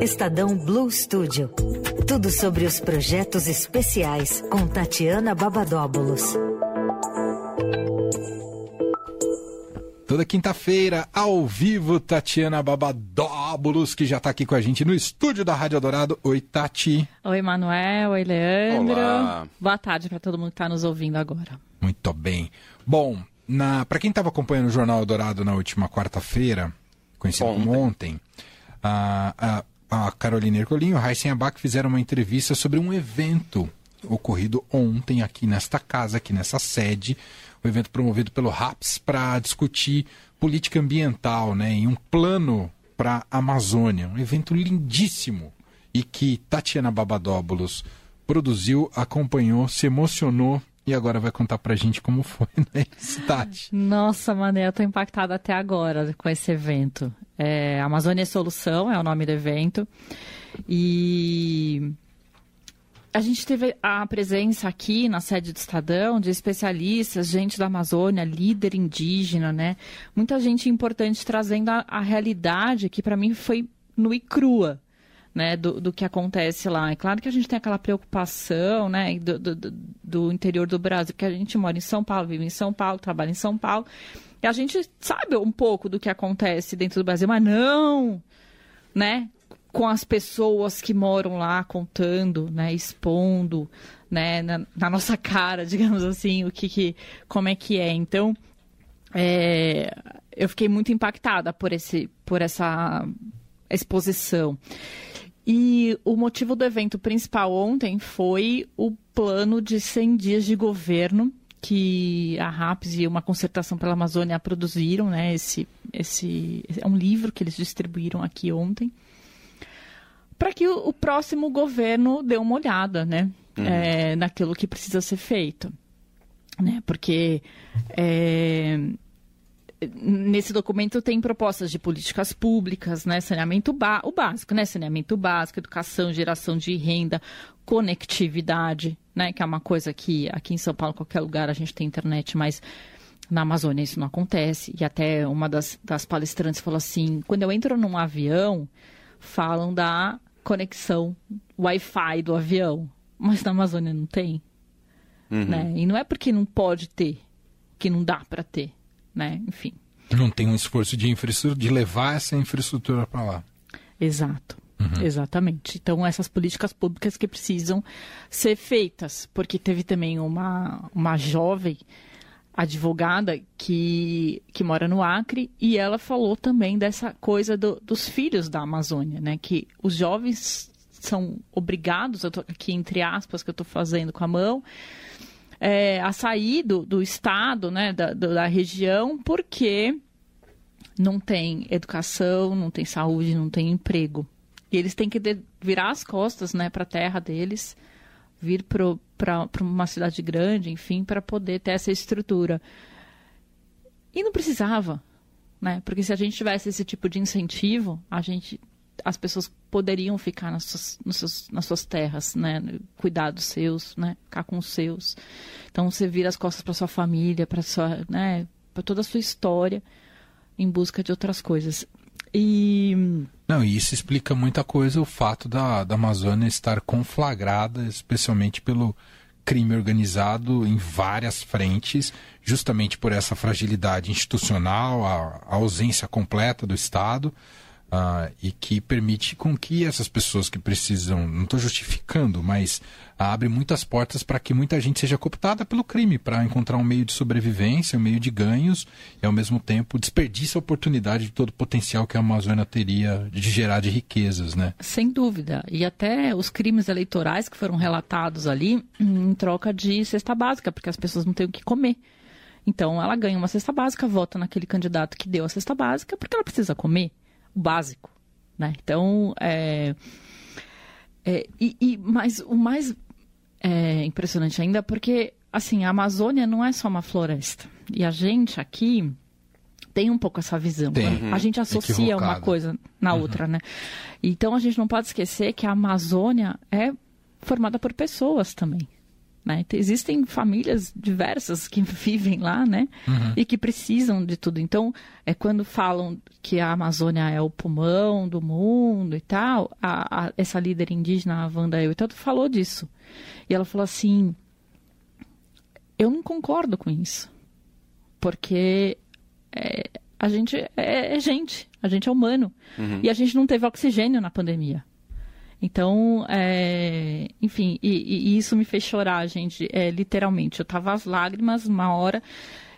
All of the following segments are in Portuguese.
Estadão Blue Studio. Tudo sobre os projetos especiais com Tatiana Babadóbulos. Toda quinta-feira, ao vivo, Tatiana Babadóbulos, que já está aqui com a gente no estúdio da Rádio Dourado. Oi, Tati. Oi, Manuel. Oi, Leandro. Olá. Boa tarde para todo mundo que está nos ouvindo agora. Muito bem. Bom, para quem estava acompanhando o Jornal Dourado na última quarta-feira, conhecido como ontem, a, a, a Carolina Ercolim e o Heisen Abac fizeram uma entrevista sobre um evento ocorrido ontem aqui nesta casa, aqui nessa sede, um evento promovido pelo RAPS para discutir política ambiental, né, em um plano para a Amazônia, um evento lindíssimo e que Tatiana Babadóbulos produziu, acompanhou, se emocionou e agora vai contar pra gente como foi, né, Tati? Nossa, Mané, eu tô impactada até agora com esse evento. É, Amazônia Solução é o nome do evento. E a gente teve a presença aqui na sede do Estadão de especialistas, gente da Amazônia, líder indígena, né? Muita gente importante trazendo a, a realidade que para mim foi nua e crua. Né, do, do, que acontece lá. É claro que a gente tem aquela preocupação né, do, do, do, interior do Brasil, porque a gente mora em São Paulo, vive em São Paulo, trabalha em São Paulo, e a gente sabe um pouco do que acontece dentro do Brasil, mas não, né? com as pessoas que moram lá contando, né, expondo, né, na, na nossa cara, digamos assim, o que, que como é que é. Então, é, eu fiquei muito impactada por esse, por essa exposição. E o motivo do evento principal ontem foi o plano de 100 dias de governo que a RAPS e uma concertação pela Amazônia produziram, né? Esse, esse é um livro que eles distribuíram aqui ontem para que o, o, próximo governo dê uma olhada, né, uhum. é, naquilo que precisa ser feito, né, porque é, nesse documento tem propostas de políticas públicas, né, saneamento ba o básico, né, saneamento básico, educação, geração de renda, conectividade, né, que é uma coisa que aqui em São Paulo, qualquer lugar a gente tem internet, mas na Amazônia isso não acontece. E até uma das, das palestrantes falou assim: quando eu entro num avião, falam da conexão Wi-Fi do avião, mas na Amazônia não tem. Uhum. Né? E não é porque não pode ter, que não dá para ter, né? Enfim. Não tem um esforço de infraestrutura, de levar essa infraestrutura para lá. Exato. Uhum. Exatamente. Então, essas políticas públicas que precisam ser feitas, porque teve também uma, uma jovem advogada que, que mora no Acre e ela falou também dessa coisa do, dos filhos da Amazônia, né? Que os jovens são obrigados, eu tô aqui entre aspas que eu estou fazendo com a mão, é, a sair do, do estado, né, da, da região, porque não tem educação, não tem saúde, não tem emprego. E eles têm que virar as costas né, para a terra deles vir para uma cidade grande, enfim, para poder ter essa estrutura. E não precisava, né? Porque se a gente tivesse esse tipo de incentivo, a gente, as pessoas poderiam ficar nas suas, seus, nas suas terras, né? Cuidar dos seus, né? Ficar com os seus. Então você vira as costas para sua família, para sua, né? Para toda a sua história, em busca de outras coisas. E não, isso explica muita coisa o fato da, da Amazônia estar conflagrada, especialmente pelo crime organizado em várias frentes, justamente por essa fragilidade institucional, a, a ausência completa do Estado uh, e que permite com que essas pessoas que precisam, não estou justificando, mas abre muitas portas para que muita gente seja cooptada pelo crime, para encontrar um meio de sobrevivência, um meio de ganhos e ao mesmo tempo desperdiça a oportunidade de todo o potencial que a Amazônia teria de gerar de riquezas, né? Sem dúvida. E até os crimes eleitorais que foram relatados ali em troca de cesta básica, porque as pessoas não têm o que comer. Então ela ganha uma cesta básica, vota naquele candidato que deu a cesta básica, porque ela precisa comer básico, né? Então, é, é, e, e, mas o mais é, impressionante ainda, porque assim a Amazônia não é só uma floresta e a gente aqui tem um pouco essa visão. Né? A gente associa Equivocado. uma coisa na uhum. outra, né? Então a gente não pode esquecer que a Amazônia é formada por pessoas também. Né? Existem famílias diversas que vivem lá, né? Uhum. E que precisam de tudo. Então, é quando falam que a Amazônia é o pulmão do mundo e tal, a, a, essa líder indígena, a Wanda Eutel, falou disso. E ela falou assim: eu não concordo com isso. Porque é, a gente é, é, gente, a gente é humano. Uhum. E a gente não teve oxigênio na pandemia. Então, é, enfim, e, e, isso me fez chorar, gente, é, literalmente. Eu tava às lágrimas uma hora,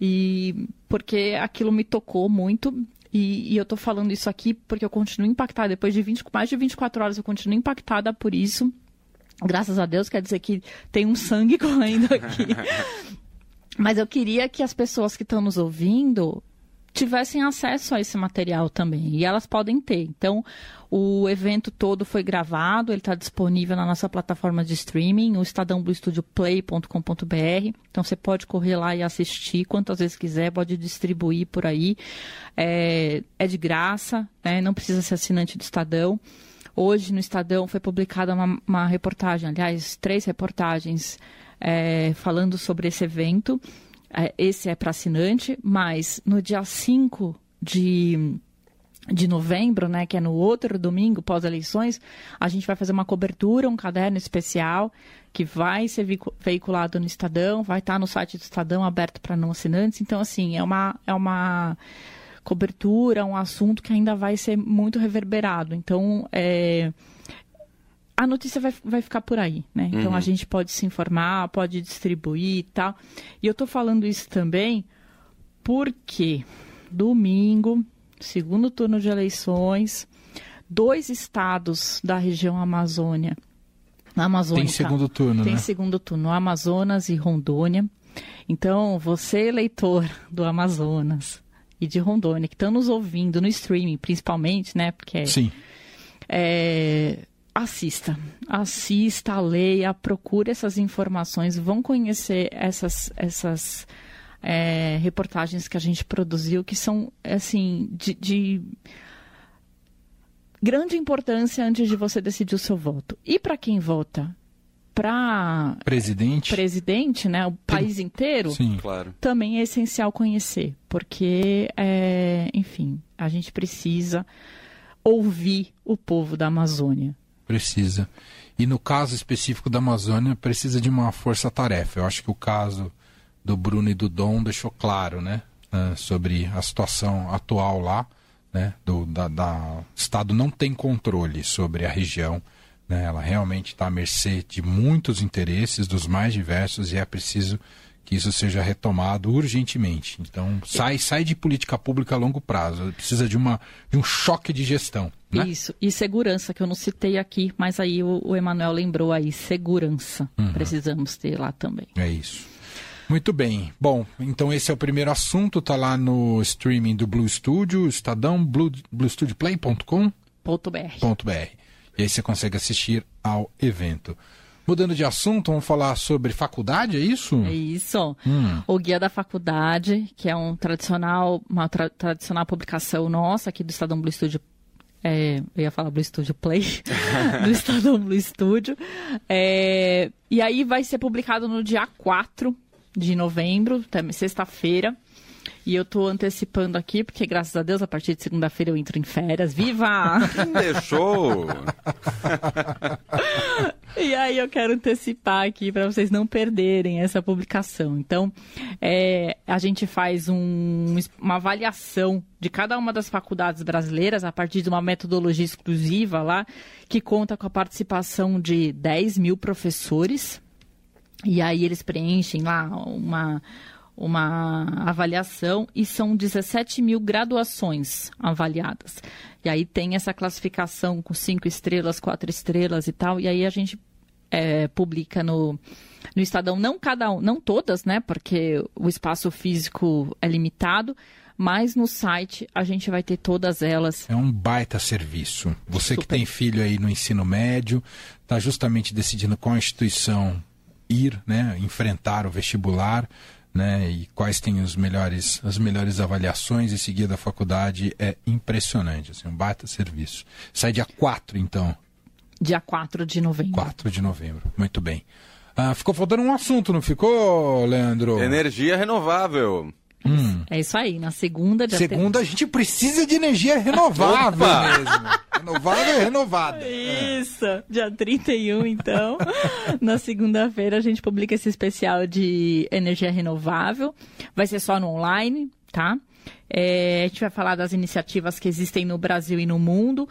e porque aquilo me tocou muito. E, e, eu tô falando isso aqui porque eu continuo impactada. Depois de 20, mais de 24 horas, eu continuo impactada por isso. Graças a Deus, quer dizer que tem um sangue correndo aqui. Mas eu queria que as pessoas que estão nos ouvindo tivessem acesso a esse material também. E elas podem ter. Então, o evento todo foi gravado, ele está disponível na nossa plataforma de streaming, o estadãobluestudioplay.com.br. Então, você pode correr lá e assistir quantas vezes quiser, pode distribuir por aí. É, é de graça, né? não precisa ser assinante do Estadão. Hoje, no Estadão, foi publicada uma, uma reportagem, aliás, três reportagens é, falando sobre esse evento. É, esse é para assinante, mas no dia 5 de, de novembro, né, que é no outro domingo pós-eleições, a gente vai fazer uma cobertura, um caderno especial que vai ser veiculado no Estadão, vai estar no site do Estadão aberto para não assinantes. Então, assim, é uma, é uma cobertura, um assunto que ainda vai ser muito reverberado. Então, é, a notícia vai, vai ficar por aí, né? Então uhum. a gente pode se informar, pode distribuir e tal. E eu estou falando isso também porque domingo, segundo turno de eleições, dois estados da região Amazônia. Amazônia tem segundo turno, tem né? Tem segundo turno, Amazonas e Rondônia. Então, você, eleitor do Amazonas e de Rondônia, que estão nos ouvindo no streaming, principalmente, né? Porque Sim. É, assista, assista, leia, procure essas informações, vão conhecer essas, essas é, reportagens que a gente produziu, que são, assim, de, de grande importância antes de você decidir o seu voto. E para quem vota para presidente, presidente, né, o país inteiro, Sim. Claro. também é essencial conhecer, porque, é, enfim, a gente precisa ouvir o povo da Amazônia. Precisa. E no caso específico da Amazônia, precisa de uma força-tarefa. Eu acho que o caso do Bruno e do Dom deixou claro, né? Uh, sobre a situação atual lá, né? Do da, da... O Estado não tem controle sobre a região. Né? Ela realmente está à mercê de muitos interesses, dos mais diversos, e é preciso que isso seja retomado urgentemente. Então, sai, sai de política pública a longo prazo. Precisa de, uma, de um choque de gestão. Né? Isso. E segurança, que eu não citei aqui, mas aí o, o Emanuel lembrou aí. Segurança. Uhum. Precisamos ter lá também. É isso. Muito bem. Bom, então esse é o primeiro assunto. Está lá no streaming do Blue Studio, Estadão, blue, bluestudioplay.com.br. E aí você consegue assistir ao evento. Mudando de assunto, vamos falar sobre faculdade, é isso? É isso. Hum. O Guia da Faculdade, que é um tradicional, uma tra tradicional publicação nossa aqui do Estadão Blue Studio. É, eu ia falar Blue Studio Play, do Estadão Blue Studio. É, e aí vai ser publicado no dia 4 de novembro, sexta-feira. E eu tô antecipando aqui, porque graças a Deus, a partir de segunda-feira eu entro em férias. Viva! Deixou! aí eu quero antecipar aqui para vocês não perderem essa publicação. Então, é, a gente faz um, uma avaliação de cada uma das faculdades brasileiras a partir de uma metodologia exclusiva lá, que conta com a participação de 10 mil professores. E aí eles preenchem lá uma uma avaliação e são 17 mil graduações avaliadas. E aí tem essa classificação com cinco estrelas, quatro estrelas e tal, e aí a gente é, publica no, no Estadão, não cada um, não todas, né? Porque o espaço físico é limitado, mas no site a gente vai ter todas elas. É um baita serviço. Você Super. que tem filho aí no ensino médio, está justamente decidindo qual instituição ir, né? Enfrentar o vestibular né, e quais têm os melhores, as melhores avaliações, esse guia da faculdade é impressionante, assim, um baita serviço. Sai dia 4, então. Dia 4 de novembro. 4 de novembro, muito bem. Ah, ficou faltando um assunto, não ficou, Leandro? Energia renovável. Hum. É isso aí, na segunda... dia Segunda, a gente precisa de energia renovável mesmo. Renovável e renovada. Isso, dia 31, então. Na segunda-feira a gente publica esse especial de energia renovável. Vai ser só no online, tá? É, a gente vai falar das iniciativas que existem no Brasil e no mundo.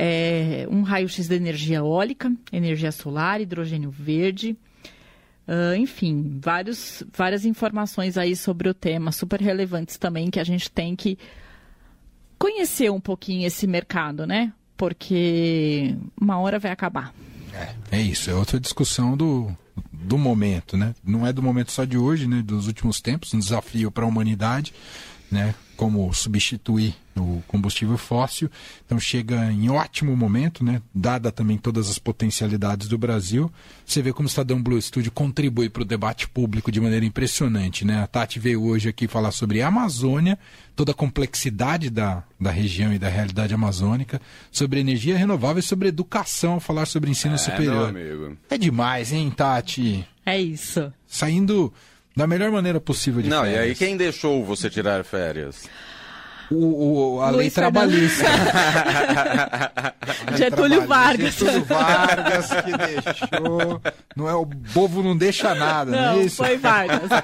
É, um raio-x da energia eólica, energia solar, hidrogênio verde. Ah, enfim, vários, várias informações aí sobre o tema, super relevantes também, que a gente tem que conhecer um pouquinho esse mercado, né? Porque uma hora vai acabar. É, é isso, é outra discussão do, do momento, né? Não é do momento só de hoje, né? Dos últimos tempos, um desafio para a humanidade, né? Como substituir o combustível fóssil. Então chega em ótimo momento, né? Dada também todas as potencialidades do Brasil. Você vê como o Estadão Blue Studio contribui para o debate público de maneira impressionante, né? A Tati veio hoje aqui falar sobre a Amazônia, toda a complexidade da, da região e da realidade amazônica, sobre energia renovável e sobre educação, falar sobre ensino É, superior. amigo. É demais, hein, Tati? É isso. Saindo da melhor maneira possível de Não, e férias. aí quem deixou você tirar férias? O, o- a lei Luiz Fernando. trabalhista. Lei Getúlio trabalhista. Vargas. Getúlio Vargas que deixou. Não é, o povo não deixa nada, não, Não, é isso? foi Vargas.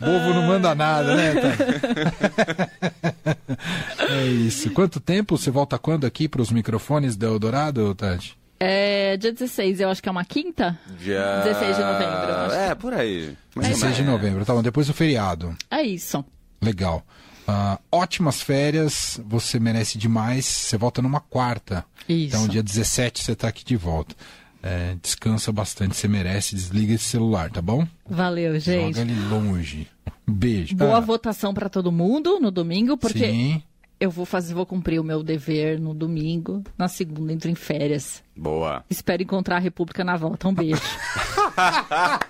O povo não manda nada, né, Tati? é isso. Quanto tempo? Você volta quando aqui para os microfones do Eldorado, Tati? É, dia 16, eu acho que é uma quinta? Dia... 16 de novembro, eu acho. É, por aí. Mais ou 16 de menos. novembro, tá bom. Depois do feriado. É isso. Legal. Ah, ótimas férias, você merece demais. Você volta numa quarta. Isso. Então, dia 17 você está aqui de volta. É, descansa bastante, você merece. Desliga esse celular, tá bom? Valeu, gente. Joga ele longe. Um beijo. Boa Ah, votação para todo mundo no domingo, porque Sim. Eu vou fazer, vou cumprir o meu dever no domingo, na segunda entro em férias. Boa. Espero encontrar a República na volta. Um beijo.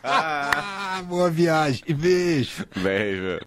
Ah, boa viagem. Beijo. Beijo.